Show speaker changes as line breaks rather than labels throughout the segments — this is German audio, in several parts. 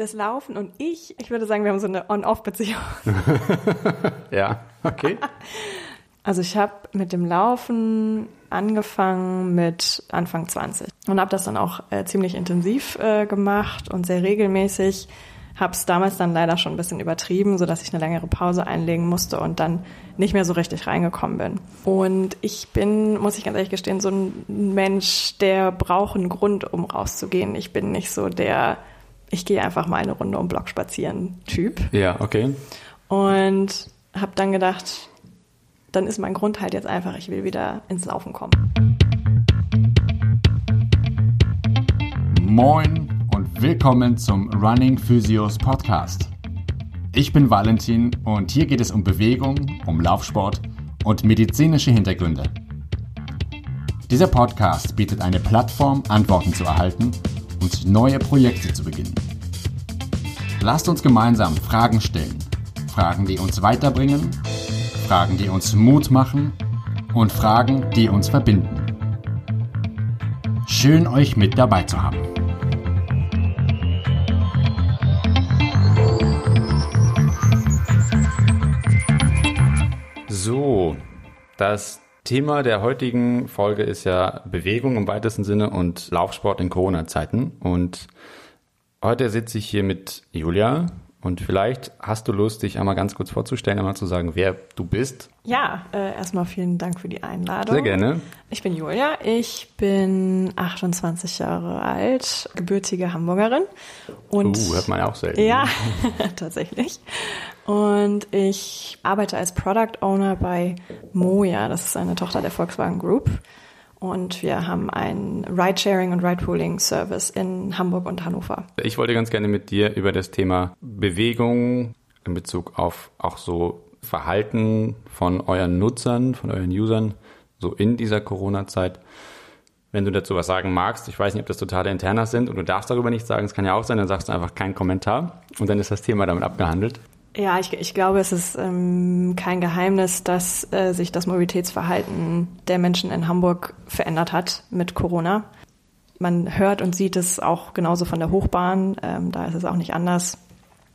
das Laufen und ich, ich würde sagen, wir haben so eine On-Off-Beziehung.
ja, okay.
Also ich habe mit dem Laufen angefangen mit Anfang 20 und habe das dann auch äh, ziemlich intensiv äh, gemacht und sehr regelmäßig. Habe es damals dann leider schon ein bisschen übertrieben, sodass ich eine längere Pause einlegen musste und dann nicht mehr so richtig reingekommen bin. Und ich bin, muss ich ganz ehrlich gestehen, so ein Mensch, der braucht einen Grund, um rauszugehen. Ich bin nicht so der, ich gehe einfach mal eine Runde um Block spazieren Typ.
Ja, okay.
Und habe dann gedacht, dann ist mein Grund halt jetzt einfach, ich will wieder ins Laufen kommen.
Moin und willkommen zum Running Physios Podcast. Ich bin Valentin und hier geht es um Bewegung, um Laufsport und medizinische Hintergründe. Dieser Podcast bietet eine Plattform, Antworten zu erhalten und neue Projekte zu beginnen. Lasst uns gemeinsam Fragen stellen. Fragen, die uns weiterbringen Fragen, die uns Mut machen und Fragen, die uns verbinden. Schön euch mit dabei zu haben. So, das Thema der heutigen Folge ist ja Bewegung im weitesten Sinne und Laufsport in Corona-Zeiten. Und heute sitze ich hier mit Julia. Und vielleicht hast du Lust, dich einmal ganz kurz vorzustellen, einmal zu sagen, wer du bist.
Ja, äh, erstmal vielen Dank für die Einladung.
Sehr gerne.
Ich bin Julia, ich bin 28 Jahre alt, gebürtige Hamburgerin.
Und uh, hört man ja auch selten.
Ja, tatsächlich. Und ich arbeite als Product Owner bei Moja, das ist eine Tochter der Volkswagen Group. Und wir haben einen Ridesharing und Ridepooling-Service in Hamburg und Hannover.
Ich wollte ganz gerne mit dir über das Thema Bewegung in Bezug auf auch so Verhalten von euren Nutzern, von euren Usern, so in dieser Corona-Zeit. Wenn du dazu was sagen magst, ich weiß nicht, ob das totale Internas sind und du darfst darüber nichts sagen, es kann ja auch sein, dann sagst du einfach keinen Kommentar und dann ist das Thema damit abgehandelt.
Ja, ich, ich glaube, es ist ähm, kein Geheimnis, dass äh, sich das Mobilitätsverhalten der Menschen in Hamburg verändert hat mit Corona. Man hört und sieht es auch genauso von der Hochbahn, ähm, da ist es auch nicht anders,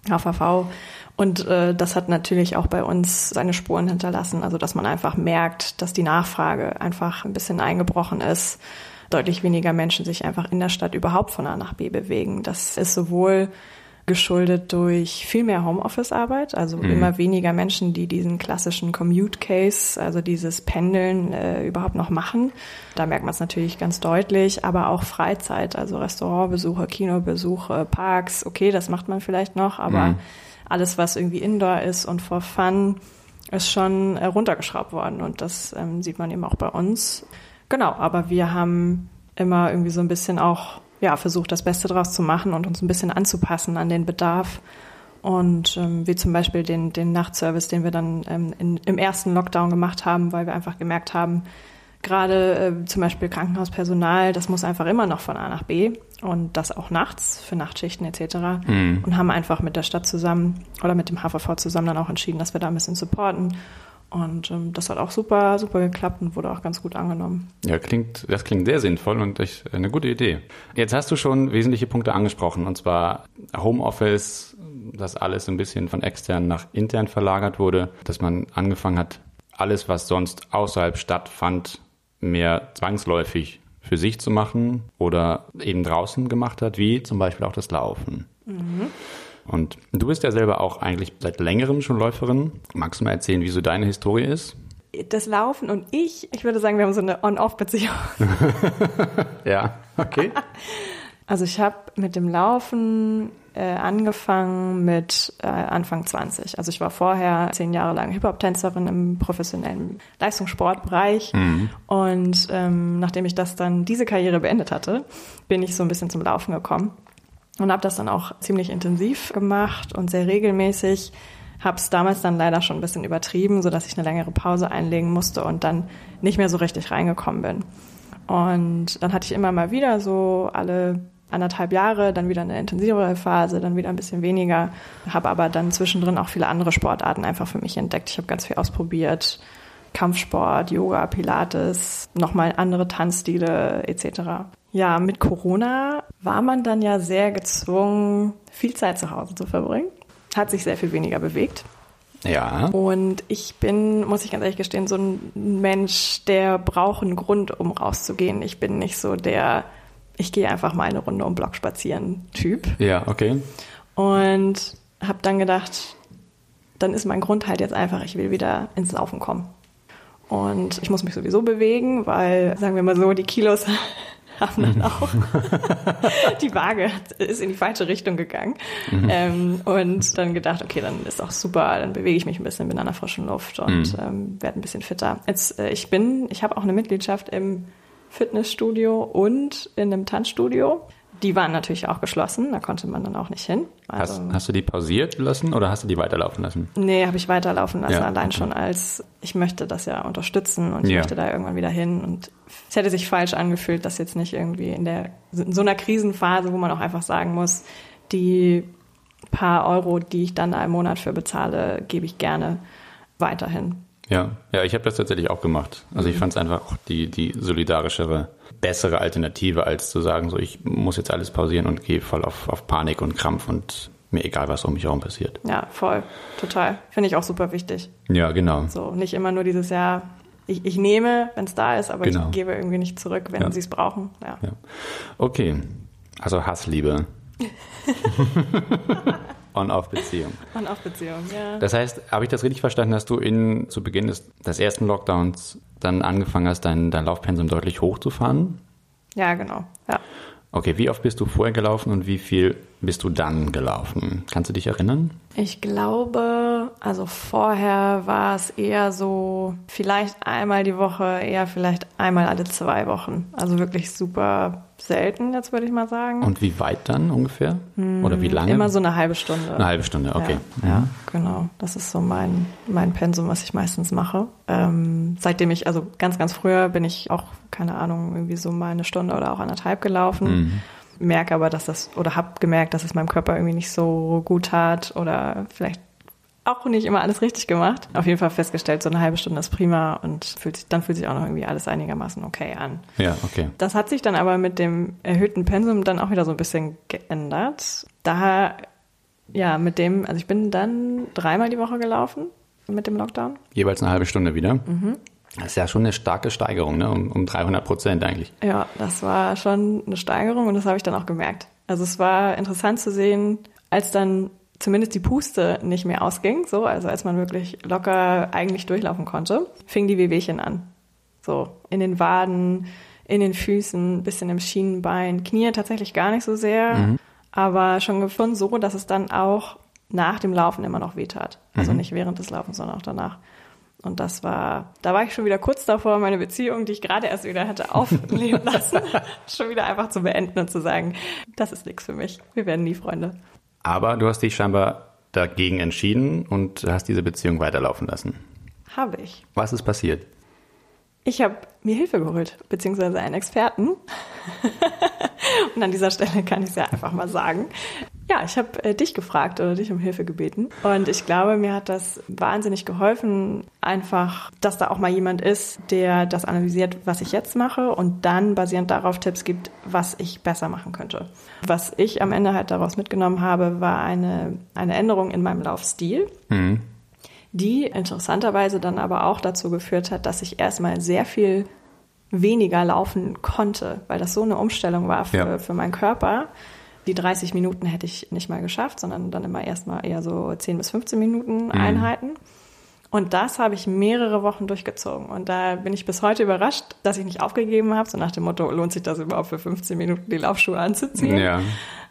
HVV. Und äh, das hat natürlich auch bei uns seine Spuren hinterlassen, also dass man einfach merkt, dass die Nachfrage einfach ein bisschen eingebrochen ist, deutlich weniger Menschen sich einfach in der Stadt überhaupt von A nach B bewegen. Das ist sowohl geschuldet durch viel mehr Homeoffice-Arbeit, also mhm. immer weniger Menschen, die diesen klassischen Commute-Case, also dieses Pendeln äh, überhaupt noch machen. Da merkt man es natürlich ganz deutlich, aber auch Freizeit, also Restaurantbesuche, Kinobesuche, Parks, okay, das macht man vielleicht noch, aber mhm. alles, was irgendwie Indoor ist und for fun, ist schon äh, runtergeschraubt worden und das ähm, sieht man eben auch bei uns. Genau, aber wir haben immer irgendwie so ein bisschen auch ja, versucht, das Beste draus zu machen und uns ein bisschen anzupassen an den Bedarf. Und ähm, wie zum Beispiel den, den Nachtservice, den wir dann ähm, in, im ersten Lockdown gemacht haben, weil wir einfach gemerkt haben, gerade äh, zum Beispiel Krankenhauspersonal, das muss einfach immer noch von A nach B und das auch nachts für Nachtschichten etc. Mhm. Und haben einfach mit der Stadt zusammen oder mit dem HVV zusammen dann auch entschieden, dass wir da ein bisschen supporten und ähm, das hat auch super, super geklappt und wurde auch ganz gut angenommen.
Ja, klingt, das klingt sehr sinnvoll und echt eine gute Idee. Jetzt hast du schon wesentliche Punkte angesprochen, und zwar Homeoffice, dass alles ein bisschen von extern nach intern verlagert wurde, dass man angefangen hat, alles, was sonst außerhalb stattfand, mehr zwangsläufig für sich zu machen oder eben draußen gemacht hat, wie zum Beispiel auch das Laufen. Mhm. Und du bist ja selber auch eigentlich seit längerem schon Läuferin. Magst du mal erzählen, wie so deine Historie ist?
Das Laufen und ich, ich würde sagen, wir haben so eine On-Off-Beziehung.
ja, okay.
Also ich habe mit dem Laufen äh, angefangen mit äh, Anfang 20. Also ich war vorher zehn Jahre lang Hip-Hop-Tänzerin im professionellen Leistungssportbereich. Mhm. Und ähm, nachdem ich das dann, diese Karriere beendet hatte, bin ich so ein bisschen zum Laufen gekommen und habe das dann auch ziemlich intensiv gemacht und sehr regelmäßig. Habe es damals dann leider schon ein bisschen übertrieben, so dass ich eine längere Pause einlegen musste und dann nicht mehr so richtig reingekommen bin. Und dann hatte ich immer mal wieder so alle anderthalb Jahre, dann wieder eine intensivere Phase, dann wieder ein bisschen weniger. Habe aber dann zwischendrin auch viele andere Sportarten einfach für mich entdeckt. Ich habe ganz viel ausprobiert. Kampfsport, Yoga, Pilates, nochmal andere Tanzstile etc. Ja, mit Corona war man dann ja sehr gezwungen, viel Zeit zu Hause zu verbringen. Hat sich sehr viel weniger bewegt.
Ja.
Und ich bin, muss ich ganz ehrlich gestehen, so ein Mensch, der braucht einen Grund, um rauszugehen. Ich bin nicht so der, ich gehe einfach mal eine Runde um Block spazieren Typ.
Ja, okay.
Und habe dann gedacht, dann ist mein Grund halt jetzt einfach, ich will wieder ins Laufen kommen. Und ich muss mich sowieso bewegen, weil, sagen wir mal so, die Kilos haben dann auch die Waage ist in die falsche Richtung gegangen. Mhm. Ähm, und dann gedacht, okay, dann ist auch super, dann bewege ich mich ein bisschen, bin an der frischen Luft und mhm. ähm, werde ein bisschen fitter. Jetzt, äh, ich bin, ich habe auch eine Mitgliedschaft im Fitnessstudio und in einem Tanzstudio. Die waren natürlich auch geschlossen, da konnte man dann auch nicht hin.
Also, hast, hast, du die pausiert lassen oder hast du die weiterlaufen lassen?
Nee, habe ich weiterlaufen lassen, ja, allein okay. schon als ich möchte das ja unterstützen und ich ja. möchte da irgendwann wieder hin. Und es hätte sich falsch angefühlt, dass jetzt nicht irgendwie in der in so einer Krisenphase, wo man auch einfach sagen muss, die paar Euro, die ich dann da im Monat für bezahle, gebe ich gerne weiterhin.
Ja, ja, ich habe das tatsächlich auch gemacht. Also ich mhm. fand es einfach auch die, die solidarischere, bessere Alternative, als zu sagen, so ich muss jetzt alles pausieren und gehe voll auf, auf Panik und Krampf und mir egal, was um mich herum passiert.
Ja, voll, total. Finde ich auch super wichtig.
Ja, genau.
So, nicht immer nur dieses Jahr, ich, ich nehme, wenn es da ist, aber genau. ich gebe irgendwie nicht zurück, wenn ja. sie es brauchen. Ja. ja.
Okay, also Hassliebe. On-Off-Beziehung.
On-Off-Beziehung, ja.
Das heißt, habe ich das richtig verstanden, dass du in, zu Beginn des, des ersten Lockdowns dann angefangen hast, dein, dein Laufpensum deutlich hochzufahren?
Ja, genau. Ja.
Okay, wie oft bist du vorher gelaufen und wie viel bist du dann gelaufen? Kannst du dich erinnern?
Ich glaube, also vorher war es eher so, vielleicht einmal die Woche, eher vielleicht einmal alle zwei Wochen. Also wirklich super selten, jetzt würde ich mal sagen.
Und wie weit dann ungefähr? Oder wie lange?
Immer so eine halbe Stunde.
Eine halbe Stunde, okay.
Ja, ja genau. Das ist so mein, mein Pensum, was ich meistens mache. Ähm, seitdem ich, also ganz, ganz früher bin ich auch, keine Ahnung, irgendwie so mal eine Stunde oder auch anderthalb gelaufen. Mhm merke aber, dass das, oder habe gemerkt, dass es meinem Körper irgendwie nicht so gut tat oder vielleicht auch nicht immer alles richtig gemacht. Auf jeden Fall festgestellt, so eine halbe Stunde ist prima und fühlt sich, dann fühlt sich auch noch irgendwie alles einigermaßen okay an.
Ja, okay.
Das hat sich dann aber mit dem erhöhten Pensum dann auch wieder so ein bisschen geändert. Daher, ja, mit dem, also ich bin dann dreimal die Woche gelaufen mit dem Lockdown.
Jeweils eine halbe Stunde wieder? Mhm. Das ist ja schon eine starke Steigerung, ne? um, um 300 Prozent eigentlich.
Ja, das war schon eine Steigerung und das habe ich dann auch gemerkt. Also es war interessant zu sehen, als dann zumindest die Puste nicht mehr ausging, so, also als man wirklich locker eigentlich durchlaufen konnte, fing die Wehwehchen an. So, in den Waden, in den Füßen, bisschen im Schienenbein, Knie tatsächlich gar nicht so sehr, mhm. aber schon gefunden so, dass es dann auch nach dem Laufen immer noch wehtat. Also mhm. nicht während des Laufens, sondern auch danach. Und das war, da war ich schon wieder kurz davor, meine Beziehung, die ich gerade erst wieder hatte aufleben lassen, schon wieder einfach zu beenden und zu sagen, das ist nichts für mich. Wir werden nie Freunde.
Aber du hast dich scheinbar dagegen entschieden und hast diese Beziehung weiterlaufen lassen.
Habe ich.
Was ist passiert?
Ich habe mir Hilfe geholt, beziehungsweise einen Experten. und an dieser Stelle kann ich es ja einfach mal sagen. Ja, ich habe äh, dich gefragt oder dich um Hilfe gebeten. Und ich glaube, mir hat das wahnsinnig geholfen, einfach, dass da auch mal jemand ist, der das analysiert, was ich jetzt mache und dann basierend darauf Tipps gibt, was ich besser machen könnte. Was ich am Ende halt daraus mitgenommen habe, war eine, eine Änderung in meinem Laufstil. Mhm. Die interessanterweise dann aber auch dazu geführt hat, dass ich erstmal sehr viel weniger laufen konnte, weil das so eine Umstellung war für, ja. für meinen Körper die 30 Minuten hätte ich nicht mal geschafft, sondern dann immer erstmal eher so 10 bis 15 Minuten mhm. Einheiten. Und das habe ich mehrere Wochen durchgezogen. Und da bin ich bis heute überrascht, dass ich nicht aufgegeben habe, so nach dem Motto, lohnt sich das überhaupt für 15 Minuten die Laufschuhe anzuziehen? Ja.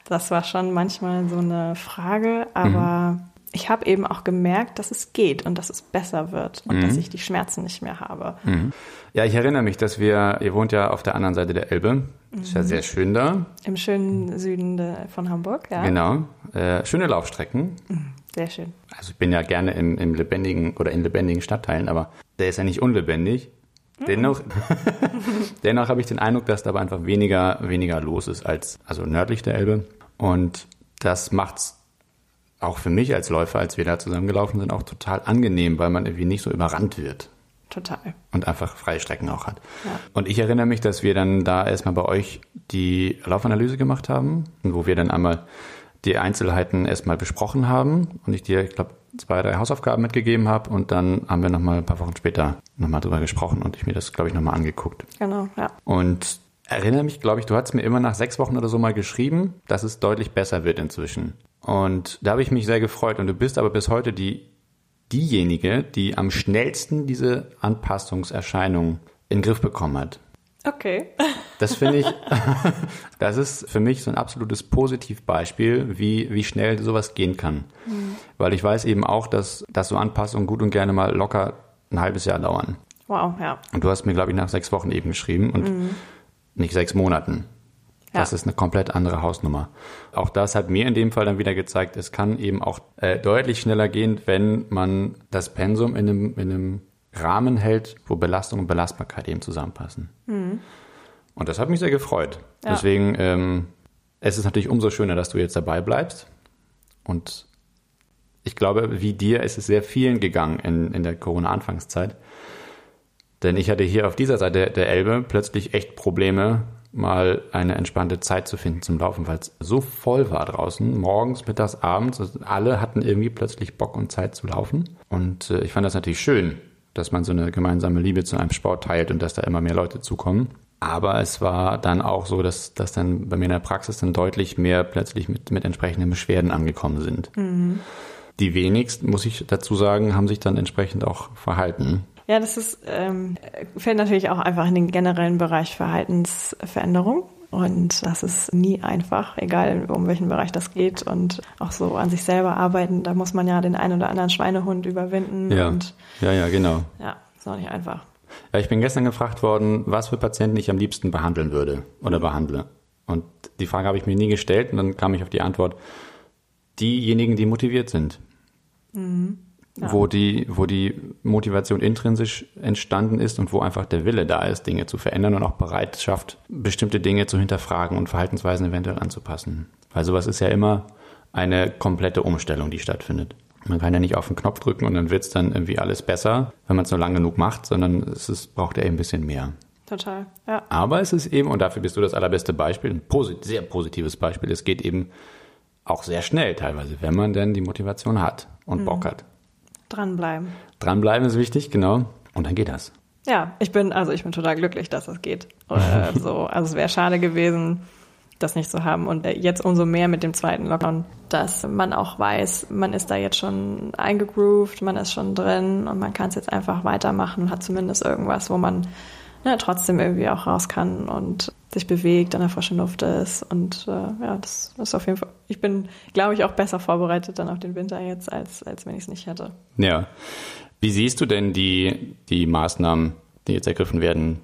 Das war schon manchmal so eine Frage, aber mhm ich habe eben auch gemerkt, dass es geht und dass es besser wird und mhm. dass ich die Schmerzen nicht mehr habe.
Mhm. Ja, ich erinnere mich, dass wir, ihr wohnt ja auf der anderen Seite der Elbe. Ist ja sehr schön da.
Im schönen Süden von Hamburg, ja.
Genau. Äh, schöne Laufstrecken.
Mhm. Sehr schön.
Also ich bin ja gerne im, im lebendigen oder in lebendigen Stadtteilen, aber der ist ja nicht unlebendig. Mhm. Dennoch, dennoch habe ich den Eindruck, dass da aber einfach weniger, weniger los ist als also nördlich der Elbe. Und das macht's auch für mich als Läufer, als wir da zusammengelaufen sind, auch total angenehm, weil man irgendwie nicht so überrannt wird.
Total.
Und einfach freie Strecken auch hat. Ja. Und ich erinnere mich, dass wir dann da erstmal bei euch die Laufanalyse gemacht haben, wo wir dann einmal die Einzelheiten erstmal besprochen haben und ich dir, ich glaube, zwei, drei Hausaufgaben mitgegeben habe und dann haben wir nochmal ein paar Wochen später nochmal drüber gesprochen und ich mir das, glaube ich, nochmal angeguckt.
Genau, ja.
Und erinnere mich, glaube ich, du hast mir immer nach sechs Wochen oder so mal geschrieben, dass es deutlich besser wird inzwischen. Und da habe ich mich sehr gefreut und du bist aber bis heute die, diejenige, die am schnellsten diese Anpassungserscheinung in den Griff bekommen hat.
Okay.
Das finde ich, das ist für mich so ein absolutes Positivbeispiel, wie, wie schnell sowas gehen kann. Mhm. Weil ich weiß eben auch, dass, dass so Anpassungen gut und gerne mal locker ein halbes Jahr dauern.
Wow, ja.
Und du hast mir, glaube ich, nach sechs Wochen eben geschrieben und mhm. nicht sechs Monaten. Das ja. ist eine komplett andere Hausnummer. Auch das hat mir in dem Fall dann wieder gezeigt, es kann eben auch äh, deutlich schneller gehen, wenn man das Pensum in einem, in einem Rahmen hält, wo Belastung und Belastbarkeit eben zusammenpassen. Mhm. Und das hat mich sehr gefreut. Ja. Deswegen ähm, es ist natürlich umso schöner, dass du jetzt dabei bleibst. Und ich glaube, wie dir ist es sehr vielen gegangen in, in der Corona-Anfangszeit. Denn ich hatte hier auf dieser Seite der Elbe plötzlich echt Probleme, mal eine entspannte Zeit zu finden zum Laufen, weil es so voll war draußen, morgens, mittags, abends. Also alle hatten irgendwie plötzlich Bock und Zeit zu laufen. Und äh, ich fand das natürlich schön, dass man so eine gemeinsame Liebe zu einem Sport teilt und dass da immer mehr Leute zukommen. Aber es war dann auch so, dass, dass dann bei mir in der Praxis dann deutlich mehr plötzlich mit, mit entsprechenden Beschwerden angekommen sind. Mhm. Die wenigsten, muss ich dazu sagen, haben sich dann entsprechend auch verhalten.
Ja, das ist, ähm, fällt natürlich auch einfach in den generellen Bereich Verhaltensveränderung. Und das ist nie einfach, egal um welchen Bereich das geht. Und auch so an sich selber arbeiten, da muss man ja den einen oder anderen Schweinehund überwinden.
Ja,
und,
ja, ja, genau.
Ja, ist auch nicht einfach.
Ja, ich bin gestern gefragt worden, was für Patienten ich am liebsten behandeln würde oder behandle. Und die Frage habe ich mir nie gestellt und dann kam ich auf die Antwort, diejenigen, die motiviert sind. Mhm. Ja. Wo, die, wo die Motivation intrinsisch entstanden ist und wo einfach der Wille da ist, Dinge zu verändern und auch Bereitschaft, bestimmte Dinge zu hinterfragen und Verhaltensweisen eventuell anzupassen. Weil sowas ist ja immer eine komplette Umstellung, die stattfindet. Man kann ja nicht auf den Knopf drücken und dann wird es dann irgendwie alles besser, wenn man es nur lang genug macht, sondern es ist, braucht ja ein bisschen mehr.
Total, ja.
Aber es ist eben, und dafür bist du das allerbeste Beispiel, ein posit sehr positives Beispiel, es geht eben auch sehr schnell teilweise, wenn man denn die Motivation hat und mhm. Bock hat.
Dranbleiben.
Dranbleiben ist wichtig, genau. Und dann geht das.
Ja, ich bin, also ich bin total glücklich, dass das geht. Äh, so, also es wäre schade gewesen, das nicht zu haben. Und jetzt umso mehr mit dem zweiten Lockdown, dass man auch weiß, man ist da jetzt schon eingegroovt, man ist schon drin und man kann es jetzt einfach weitermachen und hat zumindest irgendwas, wo man ne, trotzdem irgendwie auch raus kann und sich bewegt, an der frischen Luft ist. Und äh, ja, das ist auf jeden Fall, ich bin, glaube ich, auch besser vorbereitet dann auf den Winter jetzt, als, als wenn ich es nicht hätte.
Ja. Wie siehst du denn die, die Maßnahmen, die jetzt ergriffen werden?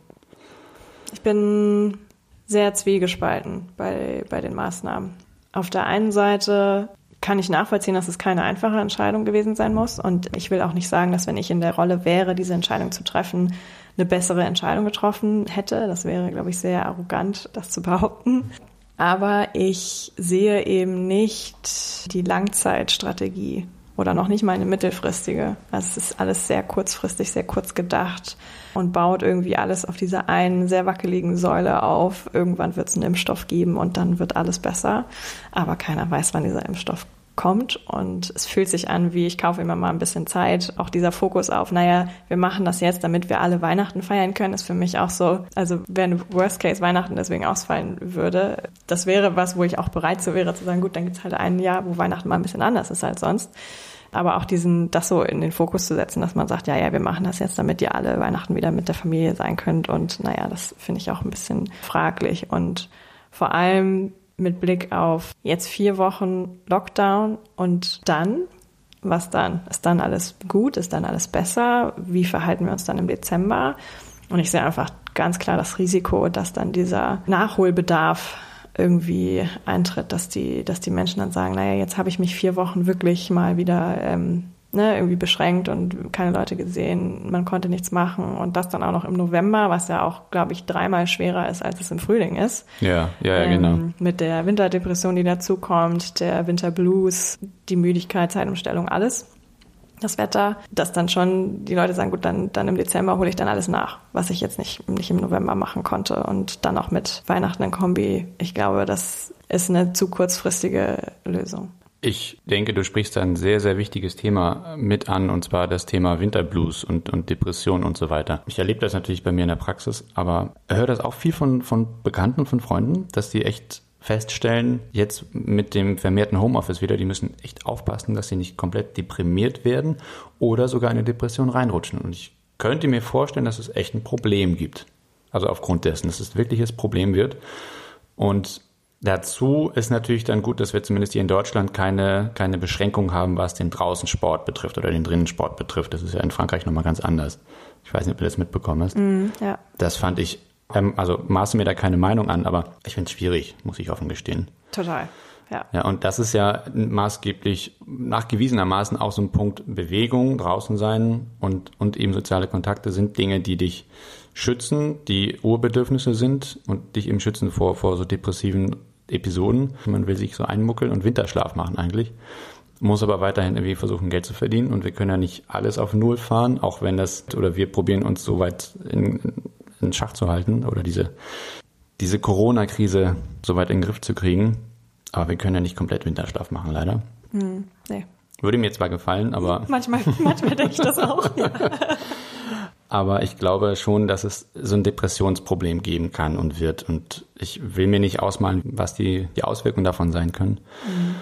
Ich bin sehr zwiegespalten bei, bei den Maßnahmen. Auf der einen Seite kann ich nachvollziehen, dass es keine einfache Entscheidung gewesen sein muss. Und ich will auch nicht sagen, dass wenn ich in der Rolle wäre, diese Entscheidung zu treffen, eine bessere Entscheidung getroffen hätte. Das wäre, glaube ich, sehr arrogant, das zu behaupten. Aber ich sehe eben nicht die Langzeitstrategie oder noch nicht mal eine mittelfristige. Also es ist alles sehr kurzfristig, sehr kurz gedacht und baut irgendwie alles auf dieser einen sehr wackeligen Säule auf. Irgendwann wird es einen Impfstoff geben und dann wird alles besser. Aber keiner weiß, wann dieser Impfstoff kommt und es fühlt sich an, wie ich kaufe immer mal ein bisschen Zeit. Auch dieser Fokus auf, naja, wir machen das jetzt, damit wir alle Weihnachten feiern können, ist für mich auch so, also wenn Worst Case Weihnachten deswegen ausfallen würde, das wäre was, wo ich auch bereit zu wäre zu sagen, gut, dann gibt es halt ein Jahr, wo Weihnachten mal ein bisschen anders ist als sonst. Aber auch diesen, das so in den Fokus zu setzen, dass man sagt, ja, ja, wir machen das jetzt, damit ihr alle Weihnachten wieder mit der Familie sein könnt. Und naja, das finde ich auch ein bisschen fraglich. Und vor allem mit Blick auf jetzt vier Wochen Lockdown und dann, was dann? Ist dann alles gut? Ist dann alles besser? Wie verhalten wir uns dann im Dezember? Und ich sehe einfach ganz klar das Risiko, dass dann dieser Nachholbedarf irgendwie eintritt, dass die, dass die Menschen dann sagen, naja, jetzt habe ich mich vier Wochen wirklich mal wieder ähm, ne, irgendwie beschränkt und keine Leute gesehen, man konnte nichts machen und das dann auch noch im November, was ja auch, glaube ich, dreimal schwerer ist, als es im Frühling ist.
Ja, ja, ja ähm, genau.
Mit der Winterdepression, die dazukommt, der Winterblues, die Müdigkeit, Zeitumstellung, alles. das Wetter, dass dann schon die Leute sagen, gut, dann, dann im Dezember hole ich dann alles nach, was ich jetzt nicht, nicht im November machen konnte und dann auch mit Weihnachten in Kombi. Ich glaube, das ist eine zu kurzfristige Lösung.
Ich denke, du sprichst ein sehr, sehr wichtiges Thema mit an, und zwar das Thema Winterblues und, und Depression und so weiter. Ich erlebe das natürlich bei mir in der Praxis, aber höre das auch viel von, von Bekannten, von Freunden, dass die echt feststellen, jetzt mit dem vermehrten Homeoffice wieder, die müssen echt aufpassen, dass sie nicht komplett deprimiert werden oder sogar in eine Depression reinrutschen. Und ich könnte mir vorstellen, dass es echt ein Problem gibt. Also aufgrund dessen, dass es wirklich ein Problem wird. Und dazu ist natürlich dann gut, dass wir zumindest hier in Deutschland keine, keine Beschränkung haben, was den Draußensport betrifft oder den Drinnensport betrifft. Das ist ja in Frankreich nochmal ganz anders. Ich weiß nicht, ob du das mitbekommen hast. Mm, ja. Das fand ich ähm, also maße mir da keine Meinung an, aber ich finde es schwierig, muss ich offen gestehen.
Total. Ja.
ja, und das ist ja maßgeblich nachgewiesenermaßen auch so ein Punkt Bewegung, draußen sein und, und eben soziale Kontakte sind Dinge, die dich schützen, die Urbedürfnisse sind und dich eben schützen vor, vor so depressiven Episoden. Man will sich so einmuckeln und Winterschlaf machen eigentlich. Muss aber weiterhin irgendwie versuchen, Geld zu verdienen und wir können ja nicht alles auf Null fahren, auch wenn das, oder wir probieren uns so weit in, in Schach zu halten oder diese, diese Corona-Krise so weit in den Griff zu kriegen. Aber wir können ja nicht komplett Winterschlaf machen, leider. Hm, nee. Würde mir zwar gefallen, aber.
Manchmal, manchmal denke ich das auch, ja.
Aber ich glaube schon, dass es so ein Depressionsproblem geben kann und wird. Und ich will mir nicht ausmalen, was die, die Auswirkungen davon sein können. Mhm.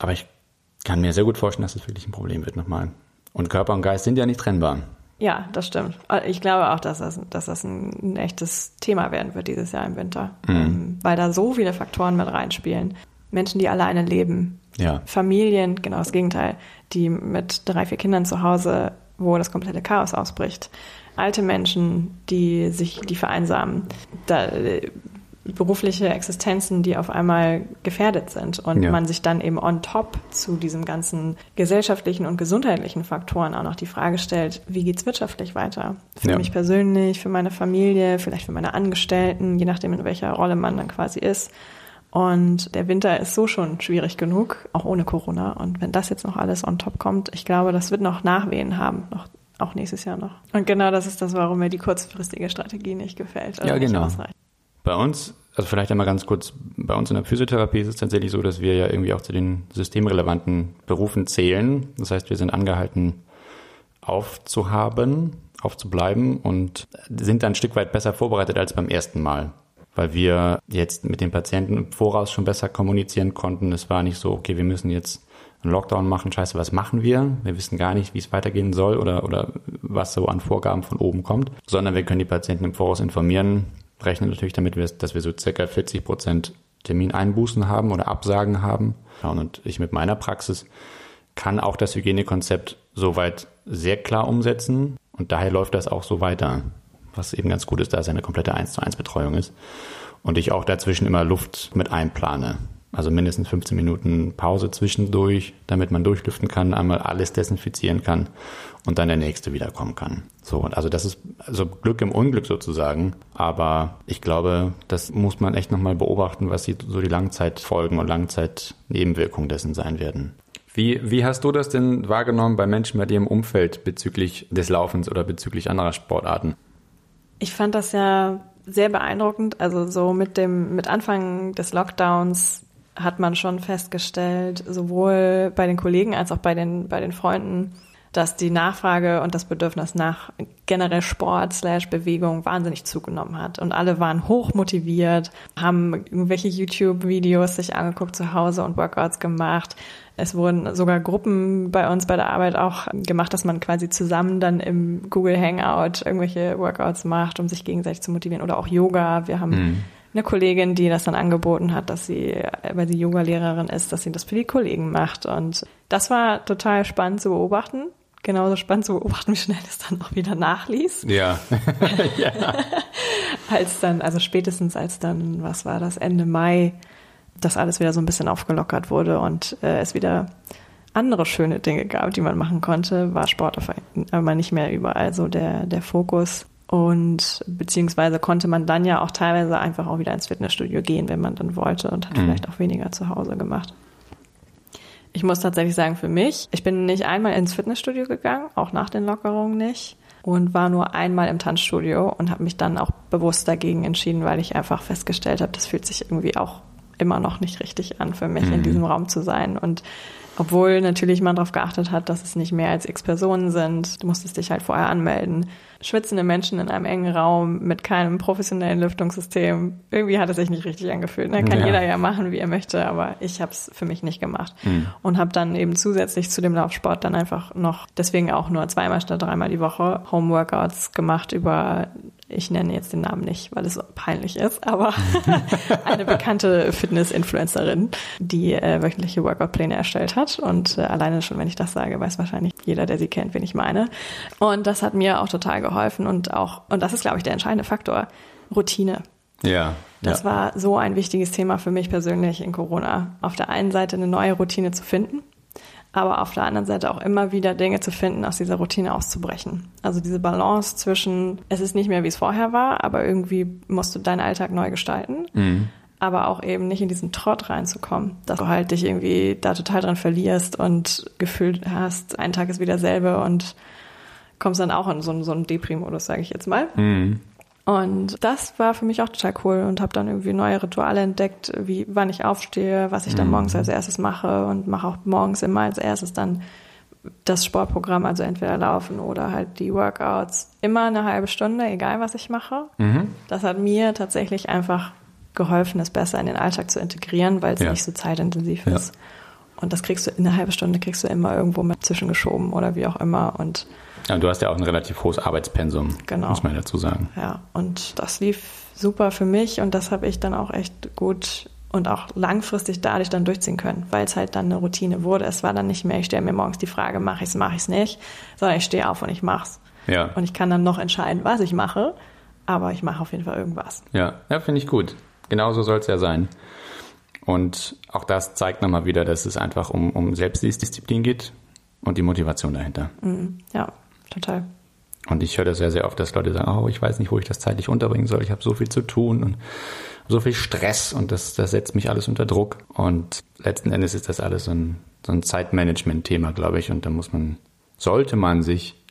Aber ich kann mir sehr gut vorstellen, dass es wirklich ein Problem wird nochmal. Und Körper und Geist sind ja nicht trennbar.
Ja, das stimmt. Ich glaube auch, dass das, dass das ein, ein echtes Thema werden wird dieses Jahr im Winter, mhm. ähm, weil da so viele Faktoren mit reinspielen. Menschen, die alleine leben, ja. Familien, genau das Gegenteil, die mit drei, vier Kindern zu Hause, wo das komplette Chaos ausbricht. Alte Menschen, die sich, die vereinsamen. Da, berufliche Existenzen, die auf einmal gefährdet sind und ja. man sich dann eben on top zu diesem ganzen gesellschaftlichen und gesundheitlichen Faktoren auch noch die Frage stellt, wie geht's wirtschaftlich weiter? Für ja. mich persönlich, für meine Familie, vielleicht für meine Angestellten, je nachdem in welcher Rolle man dann quasi ist. Und der Winter ist so schon schwierig genug, auch ohne Corona. Und wenn das jetzt noch alles on top kommt, ich glaube, das wird noch Nachwehen haben, noch auch nächstes Jahr noch. Und genau das ist das, warum mir die kurzfristige Strategie nicht gefällt.
Also ja, genau. Bei uns, also vielleicht einmal ganz kurz, bei uns in der Physiotherapie ist es tatsächlich so, dass wir ja irgendwie auch zu den systemrelevanten Berufen zählen. Das heißt, wir sind angehalten, aufzuhaben, aufzubleiben und sind dann ein Stück weit besser vorbereitet als beim ersten Mal. Weil wir jetzt mit den Patienten im Voraus schon besser kommunizieren konnten. Es war nicht so, okay, wir müssen jetzt einen Lockdown machen, scheiße, was machen wir? Wir wissen gar nicht, wie es weitergehen soll oder, oder was so an Vorgaben von oben kommt, sondern wir können die Patienten im Voraus informieren, rechnen natürlich damit, dass wir so circa 40 Prozent Termineinbußen haben oder Absagen haben. Und ich mit meiner Praxis kann auch das Hygienekonzept soweit sehr klar umsetzen und daher läuft das auch so weiter, was eben ganz gut ist, da es eine komplette 1 zu 1 Betreuung ist und ich auch dazwischen immer Luft mit einplane. Also mindestens 15 Minuten Pause zwischendurch, damit man durchlüften kann, einmal alles desinfizieren kann und dann der nächste wiederkommen kann. So, also das ist also Glück im Unglück sozusagen. Aber ich glaube, das muss man echt nochmal beobachten, was die, so die Langzeitfolgen und Langzeitnebenwirkungen dessen sein werden. Wie, wie hast du das denn wahrgenommen bei Menschen bei dir im Umfeld bezüglich des Laufens oder bezüglich anderer Sportarten?
Ich fand das ja sehr beeindruckend. Also so mit dem, mit Anfang des Lockdowns hat man schon festgestellt, sowohl bei den Kollegen als auch bei den, bei den Freunden, dass die Nachfrage und das Bedürfnis nach generell Sport slash Bewegung wahnsinnig zugenommen hat. Und alle waren hoch motiviert, haben irgendwelche YouTube-Videos sich angeguckt zu Hause und Workouts gemacht. Es wurden sogar Gruppen bei uns bei der Arbeit auch gemacht, dass man quasi zusammen dann im Google Hangout irgendwelche Workouts macht, um sich gegenseitig zu motivieren. Oder auch Yoga. Wir haben mhm eine Kollegin, die das dann angeboten hat, dass sie, weil sie Yoga-Lehrerin ist, dass sie das für die Kollegen macht. Und das war total spannend zu beobachten. Genauso spannend zu beobachten, wie schnell es dann auch wieder nachließ.
Ja. ja.
als dann, also spätestens als dann, was war das, Ende Mai, das alles wieder so ein bisschen aufgelockert wurde und äh, es wieder andere schöne Dinge gab, die man machen konnte, war Sport auf einmal nicht mehr überall so der, der Fokus. Und beziehungsweise konnte man dann ja auch teilweise einfach auch wieder ins Fitnessstudio gehen, wenn man dann wollte und hat mhm. vielleicht auch weniger zu Hause gemacht. Ich muss tatsächlich sagen, für mich, ich bin nicht einmal ins Fitnessstudio gegangen, auch nach den Lockerungen nicht. Und war nur einmal im Tanzstudio und habe mich dann auch bewusst dagegen entschieden, weil ich einfach festgestellt habe, das fühlt sich irgendwie auch immer noch nicht richtig an für mich, mhm. in diesem Raum zu sein. Und obwohl natürlich man darauf geachtet hat, dass es nicht mehr als x Personen sind. Du musstest dich halt vorher anmelden. Schwitzende Menschen in einem engen Raum mit keinem professionellen Lüftungssystem. Irgendwie hat es sich nicht richtig angefühlt. Ne? Kann ja. jeder ja machen, wie er möchte, aber ich habe es für mich nicht gemacht. Mhm. Und habe dann eben zusätzlich zu dem Laufsport dann einfach noch, deswegen auch nur zweimal statt dreimal die Woche, Homeworkouts gemacht über ich nenne jetzt den Namen nicht, weil es peinlich ist, aber eine bekannte Fitness-Influencerin, die äh, wöchentliche Workout-Pläne erstellt hat. Und äh, alleine schon, wenn ich das sage, weiß wahrscheinlich jeder, der sie kennt, wen ich meine. Und das hat mir auch total geholfen und auch, und das ist, glaube ich, der entscheidende Faktor, Routine.
Ja.
Das ja. war so ein wichtiges Thema für mich persönlich in Corona. Auf der einen Seite eine neue Routine zu finden aber auf der anderen Seite auch immer wieder Dinge zu finden, aus dieser Routine auszubrechen. Also diese Balance zwischen, es ist nicht mehr, wie es vorher war, aber irgendwie musst du deinen Alltag neu gestalten. Mhm. Aber auch eben nicht in diesen Trott reinzukommen, dass du halt dich irgendwie da total dran verlierst und gefühlt hast, ein Tag ist wieder selbe und kommst dann auch in so, so einen Depri-Modus, sage ich jetzt mal. Mhm. Und das war für mich auch total cool und habe dann irgendwie neue Rituale entdeckt, wie wann ich aufstehe, was ich dann mhm. morgens als erstes mache und mache auch morgens immer als erstes dann das Sportprogramm, also entweder laufen oder halt die Workouts. Immer eine halbe Stunde, egal was ich mache. Mhm. Das hat mir tatsächlich einfach geholfen, es besser in den Alltag zu integrieren, weil es ja. nicht so zeitintensiv ja. ist. Und das kriegst du in einer halben Stunde kriegst du immer irgendwo mit zwischengeschoben oder wie auch immer. Und
ja, du hast ja auch ein relativ hohes Arbeitspensum, genau. muss man dazu sagen.
Ja, und das lief super für mich und das habe ich dann auch echt gut und auch langfristig dadurch dann durchziehen können, weil es halt dann eine Routine wurde. Es war dann nicht mehr, ich stelle mir morgens die Frage, mache ich es, mache ich es nicht, sondern ich stehe auf und ich mache es. Ja. Und ich kann dann noch entscheiden, was ich mache, aber ich mache auf jeden Fall irgendwas.
Ja, ja finde ich gut. Genauso soll es ja sein. Und auch das zeigt nochmal wieder, dass es einfach um, um Selbstdisziplin geht und die Motivation dahinter.
Mhm. Ja, total.
Und ich höre das sehr, sehr oft, dass Leute sagen, oh, ich weiß nicht, wo ich das zeitlich unterbringen soll, ich habe so viel zu tun und so viel Stress und das, das setzt mich alles unter Druck. Und letzten Endes ist das alles so ein, so ein Zeitmanagement-Thema, glaube ich. Und da muss man, sollte man sich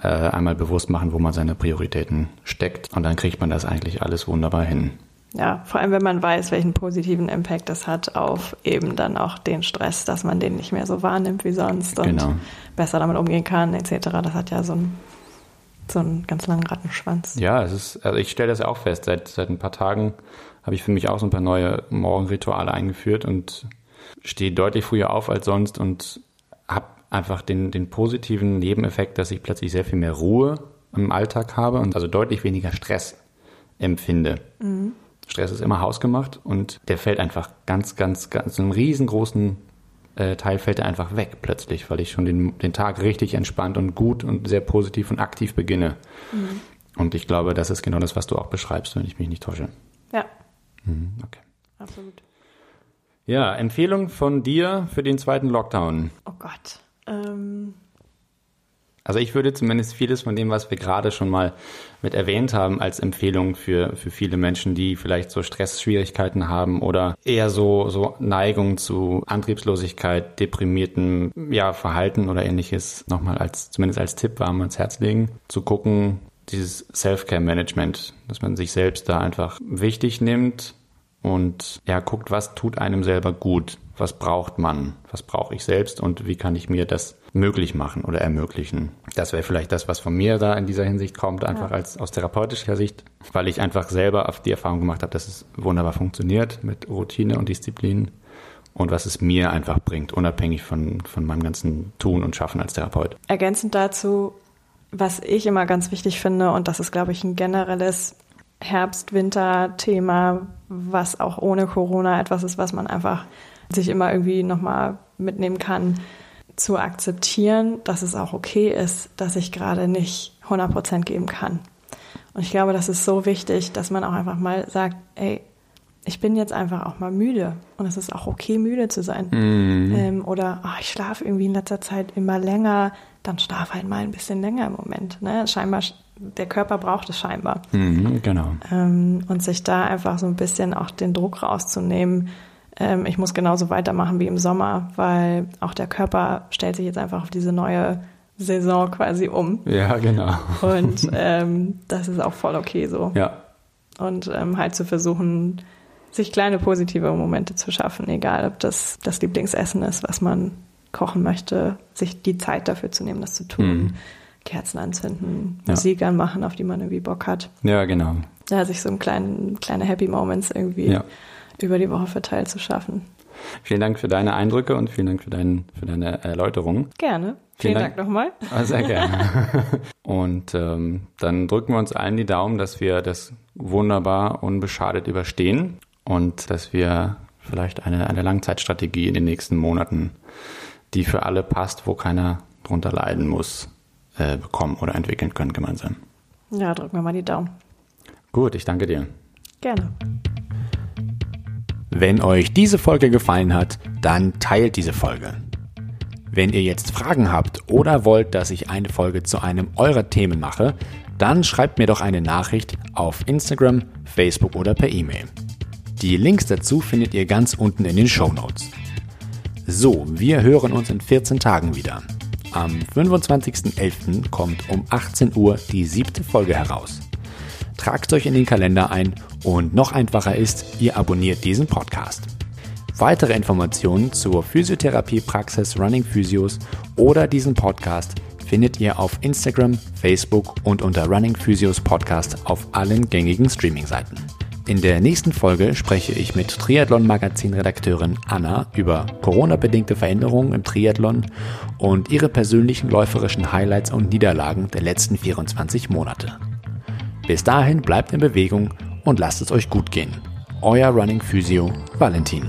äh, einmal bewusst machen, wo man seine Prioritäten steckt. Und dann kriegt man das eigentlich alles wunderbar hin.
Ja, vor allem wenn man weiß, welchen positiven Impact das hat auf eben dann auch den Stress, dass man den nicht mehr so wahrnimmt wie sonst und genau. besser damit umgehen kann, etc. Das hat ja so einen, so einen ganz langen Rattenschwanz.
Ja, es ist, also ich stelle das auch fest. Seit, seit ein paar Tagen habe ich für mich auch so ein paar neue Morgenrituale eingeführt und stehe deutlich früher auf als sonst und habe einfach den, den positiven Nebeneffekt, dass ich plötzlich sehr viel mehr Ruhe im Alltag habe und also deutlich weniger Stress empfinde. Mhm. Stress ist immer hausgemacht und der fällt einfach ganz, ganz, ganz, einen riesengroßen äh, Teil fällt er einfach weg plötzlich, weil ich schon den, den Tag richtig entspannt und gut und sehr positiv und aktiv beginne. Mhm. Und ich glaube, das ist genau das, was du auch beschreibst, wenn ich mich nicht täusche.
Ja.
Mhm, okay. Absolut. Ja, Empfehlung von dir für den zweiten Lockdown.
Oh Gott. Ähm,
also ich würde zumindest vieles von dem, was wir gerade schon mal mit erwähnt haben, als Empfehlung für, für viele Menschen, die vielleicht so Stressschwierigkeiten haben oder eher so, so Neigung zu Antriebslosigkeit, deprimierten ja, Verhalten oder ähnliches nochmal als, zumindest als Tipp warm ans Herz legen, zu gucken, dieses Self-Care-Management, dass man sich selbst da einfach wichtig nimmt und ja, guckt, was tut einem selber gut? Was braucht man, was brauche ich selbst und wie kann ich mir das möglich machen oder ermöglichen. Das wäre vielleicht das, was von mir da in dieser Hinsicht kommt, einfach ja. als aus therapeutischer Sicht, weil ich einfach selber auf die Erfahrung gemacht habe, dass es wunderbar funktioniert mit Routine und Disziplin und was es mir einfach bringt, unabhängig von, von meinem ganzen Tun und Schaffen als Therapeut.
Ergänzend dazu, was ich immer ganz wichtig finde, und das ist, glaube ich, ein generelles Herbst-Winter-Thema, was auch ohne Corona etwas ist, was man einfach sich immer irgendwie nochmal mitnehmen kann, zu akzeptieren, dass es auch okay ist, dass ich gerade nicht 100 Prozent geben kann. Und ich glaube, das ist so wichtig, dass man auch einfach mal sagt, ey, ich bin jetzt einfach auch mal müde und es ist auch okay, müde zu sein. Mhm. Ähm, oder oh, ich schlafe irgendwie in letzter Zeit immer länger, dann schlaf halt mal ein bisschen länger im Moment. Ne? Scheinbar, der Körper braucht es scheinbar.
Mhm, genau.
Ähm, und sich da einfach so ein bisschen auch den Druck rauszunehmen, ähm, ich muss genauso weitermachen wie im Sommer, weil auch der Körper stellt sich jetzt einfach auf diese neue Saison quasi um.
Ja, genau.
Und ähm, das ist auch voll okay so.
Ja.
Und ähm, halt zu versuchen, sich kleine positive Momente zu schaffen, egal ob das das Lieblingsessen ist, was man kochen möchte, sich die Zeit dafür zu nehmen, das zu tun.
Mhm.
Kerzen anzünden,
Ja.
Musik anmachen, auf die man irgendwie Bock hat.
Ja, genau.
Ja, sich so ein kleinen, kleine Happy Moments irgendwie
Ja.
Über die Woche verteilt zu schaffen.
Vielen Dank für deine Eindrücke und vielen Dank für, dein, für deine Erläuterung.
Gerne.
Vielen
Vielen,
Dank.
Dank, nochmal.
Ah, Sehr gerne. Und ähm, dann drücken wir uns allen die Daumen, dass wir das wunderbar unbeschadet überstehen und dass wir vielleicht eine, eine Langzeitstrategie in den nächsten Monaten, die für alle passt, wo keiner drunter leiden muss, äh, bekommen oder entwickeln können gemeinsam.
Ja, drücken wir mal die Daumen.
Gut, ich danke dir.
Gerne.
Wenn euch diese Folge gefallen hat, dann teilt diese Folge. Wenn ihr jetzt Fragen habt oder wollt, dass ich eine Folge zu einem eurer Themen mache, dann schreibt mir doch eine Nachricht auf Instagram, Facebook oder per E-Mail. Die Links dazu findet ihr ganz unten in den Show Notes. So, wir hören uns in 14 Tagen wieder. Am 25.11. kommt um 18 Uhr die siebte Folge heraus. Tragt euch in den Kalender ein und noch einfacher ist, ihr abonniert diesen Podcast. Weitere Informationen zur Physiotherapiepraxis Running Physios oder diesen Podcast findet ihr auf Instagram, Facebook und unter Running Physios Podcast auf allen gängigen Streaming-Seiten. In der nächsten Folge spreche ich mit Triathlon-Magazin-Redakteurin Anna über Corona-bedingte Veränderungen im Triathlon und ihre persönlichen läuferischen Highlights und Niederlagen der letzten 24 Monate. Bis dahin bleibt in Bewegung und lasst es euch gut gehen. Euer Running Physio Valentin.